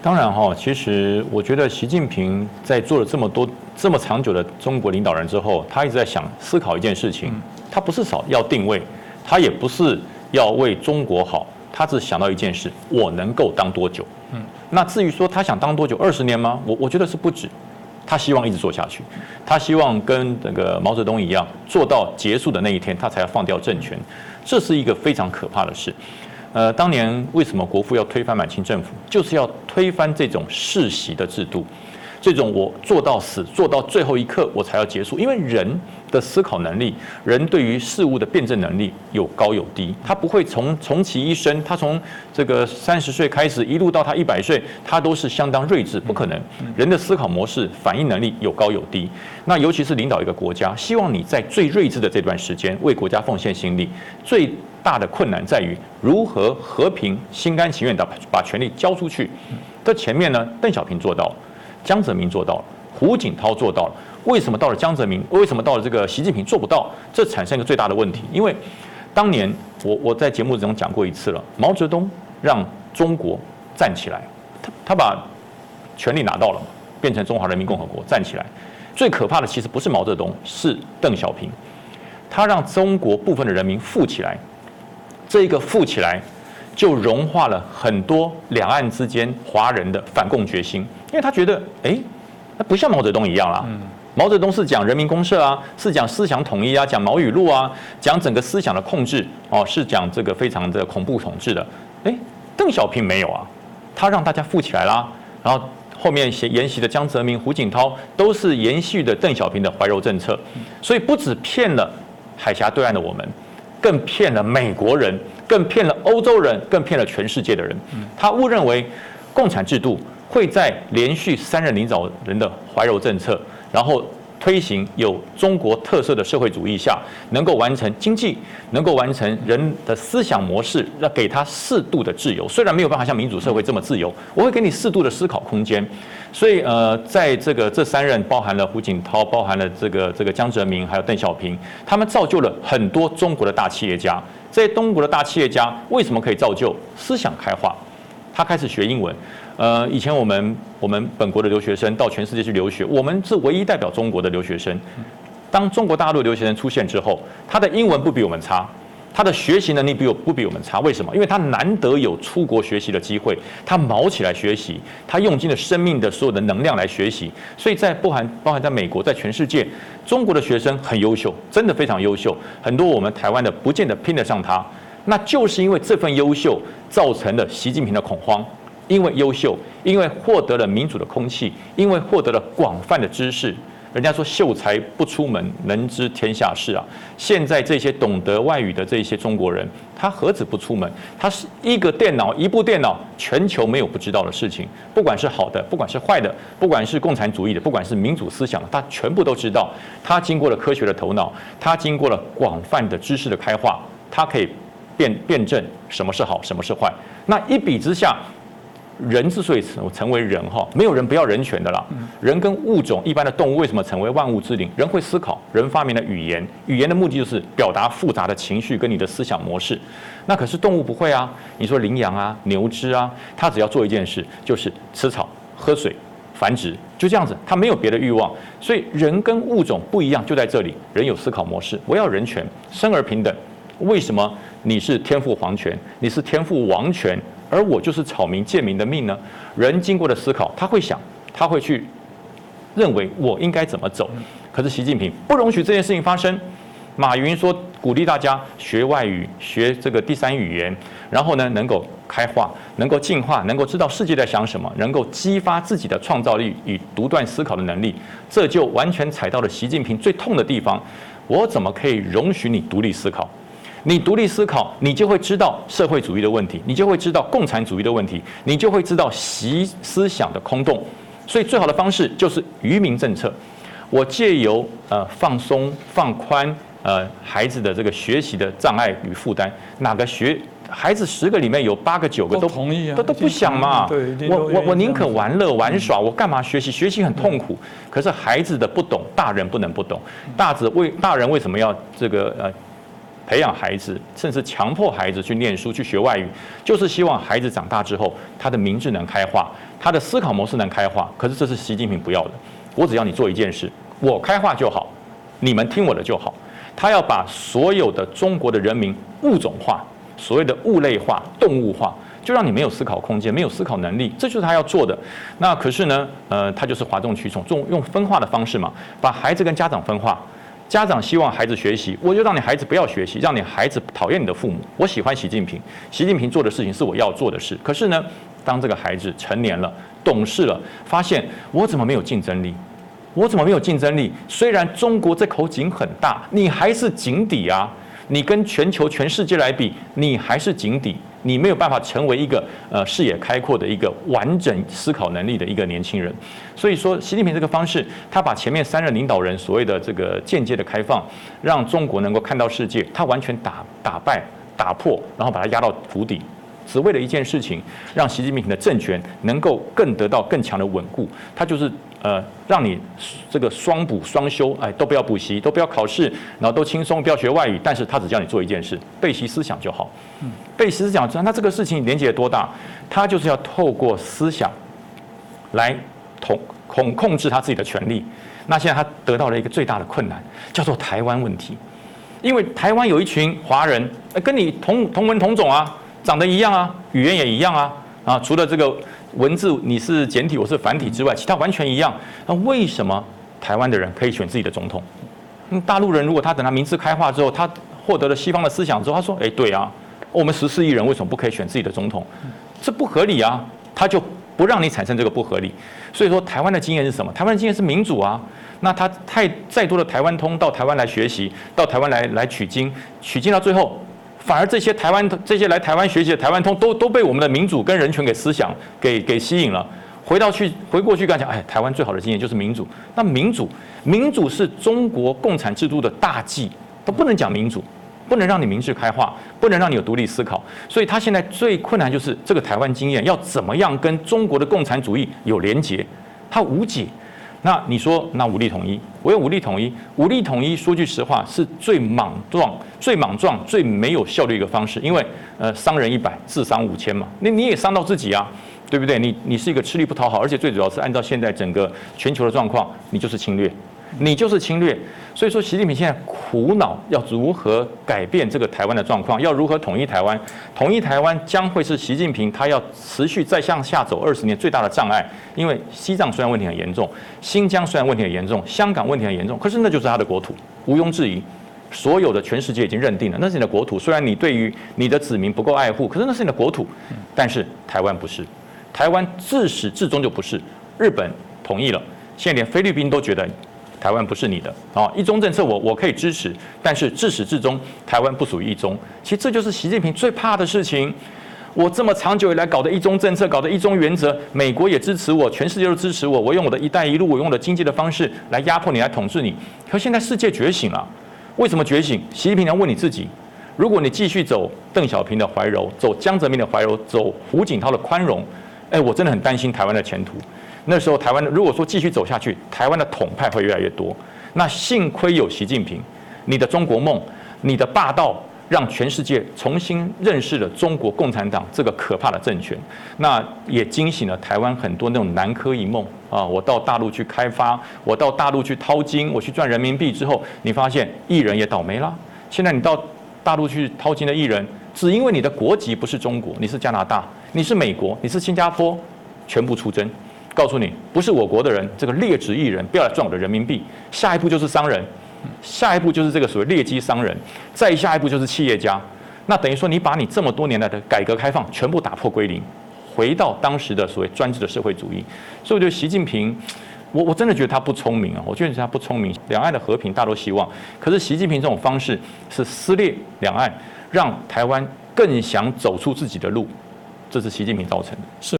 当然哈，其实我觉得习近平在做了这么多、这么长久的中国领导人之后，他一直在想思考一件事情，他不是少要定位，他也不是要为中国好，他只想到一件事：我能够当多久？嗯，那至于说他想当多久，二十年吗？我我觉得是不止，他希望一直做下去，他希望跟那个毛泽东一样，做到结束的那一天，他才要放掉政权，这是一个非常可怕的事。呃，当年为什么国父要推翻满清政府，就是要推翻这种世袭的制度，这种我做到死，做到最后一刻我才要结束。因为人的思考能力，人对于事物的辩证能力有高有低，他不会从从其一生，他从这个三十岁开始一路到他一百岁，他都是相当睿智，不可能。人的思考模式、反应能力有高有低。那尤其是领导一个国家，希望你在最睿智的这段时间为国家奉献心力，最。大的困难在于如何和平、心甘情愿的把权力交出去。这前面呢，邓小平做到了，江泽民做到了，胡锦涛做到了。为什么到了江泽民？为什么到了这个习近平做不到？这产生一个最大的问题。因为当年我我在节目中讲过一次了，毛泽东让中国站起来，他他把权力拿到了，变成中华人民共和国站起来。最可怕的其实不是毛泽东，是邓小平，他让中国部分的人民富起来。这一个富起来，就融化了很多两岸之间华人的反共决心，因为他觉得，哎，那不像毛泽东一样啦。毛泽东是讲人民公社啊，是讲思想统一啊，讲毛语录啊，讲整个思想的控制哦，是讲这个非常的恐怖统治的。哎，邓小平没有啊，他让大家富起来啦。然后后面写沿袭的江泽民、胡锦涛都是延续的邓小平的怀柔政策，所以不止骗了海峡对岸的我们。更骗了美国人，更骗了欧洲人，更骗了全世界的人。他误认为共产制度会在连续三任领导人的怀柔政策，然后推行有中国特色的社会主义下，能够完成经济，能够完成人的思想模式，要给他适度的自由。虽然没有办法像民主社会这么自由，我会给你适度的思考空间。所以，呃，在这个这三任包含了胡锦涛，包含了这个这个江泽民，还有邓小平，他们造就了很多中国的大企业家。这些中国的大企业家为什么可以造就思想开化？他开始学英文。呃，以前我们我们本国的留学生到全世界去留学，我们是唯一代表中国的留学生。当中国大陆留学生出现之后，他的英文不比我们差。他的学习能力比我不比我们差，为什么？因为他难得有出国学习的机会，他卯起来学习，他用尽了生命的所有的能量来学习，所以在包含包含在美国，在全世界，中国的学生很优秀，真的非常优秀，很多我们台湾的不见得拼得上他，那就是因为这份优秀造成了习近平的恐慌，因为优秀，因为获得了民主的空气，因为获得了广泛的知识。人家说秀才不出门，能知天下事啊！现在这些懂得外语的这些中国人，他何止不出门？他是一个电脑，一部电脑，全球没有不知道的事情。不管是好的，不管是坏的，不管是共产主义的，不管是民主思想，他全部都知道。他经过了科学的头脑，他经过了广泛的知识的开化，他可以辨辨证什么是好，什么是坏。那一比之下。人之所以成成为人哈，没有人不要人权的啦。人跟物种一般的动物为什么成为万物之灵？人会思考，人发明了语言，语言的目的就是表达复杂的情绪跟你的思想模式。那可是动物不会啊。你说羚羊啊、牛只啊，它只要做一件事，就是吃草、喝水、繁殖，就这样子，它没有别的欲望。所以人跟物种不一样，就在这里，人有思考模式。我要人权，生而平等。为什么你是天赋皇权，你是天赋王权？而我就是草民贱民的命呢？人经过的思考，他会想，他会去认为我应该怎么走。可是习近平不容许这件事情发生。马云说鼓励大家学外语，学这个第三语言，然后呢能够开化，能够进化，能够知道世界在想什么，能够激发自己的创造力与独断思考的能力。这就完全踩到了习近平最痛的地方。我怎么可以容许你独立思考？你独立思考，你就会知道社会主义的问题，你就会知道共产主义的问题，你就会知道习思想的空洞。所以，最好的方式就是愚民政策。我借由呃放松、放宽呃孩子的这个学习的障碍与负担，哪个学孩子十个里面有八个九个都同意啊，都都不想嘛。对，我我我宁可玩乐玩耍，我干嘛学习？学习很痛苦。可是孩子的不懂，大人不能不懂。大子为大人为什么要这个呃？培养孩子，甚至强迫孩子去念书、去学外语，就是希望孩子长大之后，他的明智能开化，他的思考模式能开化，可是这是习近平不要的。我只要你做一件事，我开化就好，你们听我的就好。他要把所有的中国的人民物种化，所谓的物类化、动物化，就让你没有思考空间，没有思考能力，这就是他要做的。那可是呢，呃，他就是哗众取宠，用用分化的方式嘛，把孩子跟家长分化。家长希望孩子学习，我就让你孩子不要学习，让你孩子讨厌你的父母。我喜欢习近平，习近平做的事情是我要做的事。可是呢，当这个孩子成年了、懂事了，发现我怎么没有竞争力？我怎么没有竞争力？虽然中国这口井很大，你还是井底啊！你跟全球、全世界来比，你还是井底，你没有办法成为一个呃视野开阔的一个完整思考能力的一个年轻人。所以说，习近平这个方式，他把前面三任领导人所谓的这个间接的开放，让中国能够看到世界，他完全打打败、打破，然后把它压到谷底。只为了一件事情，让习近平的政权能够更得到更强的稳固。他就是呃，让你这个双补双修，哎，都不要补习，都不要考试，然后都轻松，不要学外语。但是他只叫你做一件事，背习思想就好。背习思想，那这个事情连接多大？他就是要透过思想来统控控制他自己的权利。那现在他得到了一个最大的困难，叫做台湾问题。因为台湾有一群华人，跟你同同文同种啊。长得一样啊，语言也一样啊，啊，除了这个文字你是简体，我是繁体之外，其他完全一样。那为什么台湾的人可以选自己的总统？嗯，大陆人如果他等他名字开化之后，他获得了西方的思想之后，他说：“哎，对啊，我们十四亿人为什么不可以选自己的总统？这不合理啊！”他就不让你产生这个不合理。所以说，台湾的经验是什么？台湾的经验是民主啊。那他太再多的台湾通到台湾来学习，到台湾来来取经，取经到最后。反而这些台湾这些来台湾学习的台湾通都都被我们的民主跟人权给思想给给吸引了，回到去回过去跟他讲，哎，台湾最好的经验就是民主。那民主民主是中国共产制度的大忌，都不能讲民主，不能让你明智开化，不能让你有独立思考。所以他现在最困难就是这个台湾经验要怎么样跟中国的共产主义有连结，他无解。那你说，那武力统一，我用武力统一，武力统一，说句实话，是最莽撞、最莽撞、最没有效率一个方式，因为呃，伤人一百，自伤五千嘛，那你也伤到自己啊，对不对？你你是一个吃力不讨好，而且最主要是按照现在整个全球的状况，你就是侵略。你就是侵略，所以说习近平现在苦恼要如何改变这个台湾的状况，要如何统一台湾？统一台湾将会是习近平他要持续再向下走二十年最大的障碍。因为西藏虽然问题很严重，新疆虽然问题很严重，香港问题很严重，可是那就是他的国土，毋庸置疑。所有的全世界已经认定了，那是你的国土。虽然你对于你的子民不够爱护，可是那是你的国土。但是台湾不是，台湾自始至终就不是。日本同意了，现在连菲律宾都觉得。台湾不是你的啊！一中政策我我可以支持，但是自始至终台湾不属于一中。其实这就是习近平最怕的事情。我这么长久以来搞的一中政策，搞的一中原则，美国也支持我，全世界都支持我。我用我的一带一路，我用我的经济的方式来压迫你，来统治你。可现在世界觉醒了，为什么觉醒？习近平要问你自己：如果你继续走邓小平的怀柔，走江泽民的怀柔，走胡锦涛的宽容，哎，我真的很担心台湾的前途。那时候台湾如果说继续走下去，台湾的统派会越来越多。那幸亏有习近平，你的中国梦，你的霸道，让全世界重新认识了中国共产党这个可怕的政权。那也惊醒了台湾很多那种南柯一梦啊！我到大陆去开发，我到大陆去掏金，我去赚人民币之后，你发现艺人也倒霉了。现在你到大陆去掏金的艺人，只因为你的国籍不是中国，你是加拿大，你是美国，你是新加坡，全部出征。告诉你，不是我国的人，这个劣质艺人不要来赚我的人民币。下一步就是商人，下一步就是这个所谓劣迹商人，再下一步就是企业家。那等于说，你把你这么多年来的改革开放全部打破归零，回到当时的所谓专制的社会主义。所以，我觉得习近平，我我真的觉得他不聪明啊！我觉得他不聪明。两岸的和平大多希望，可是习近平这种方式是撕裂两岸，让台湾更想走出自己的路，这是习近平造成的。是。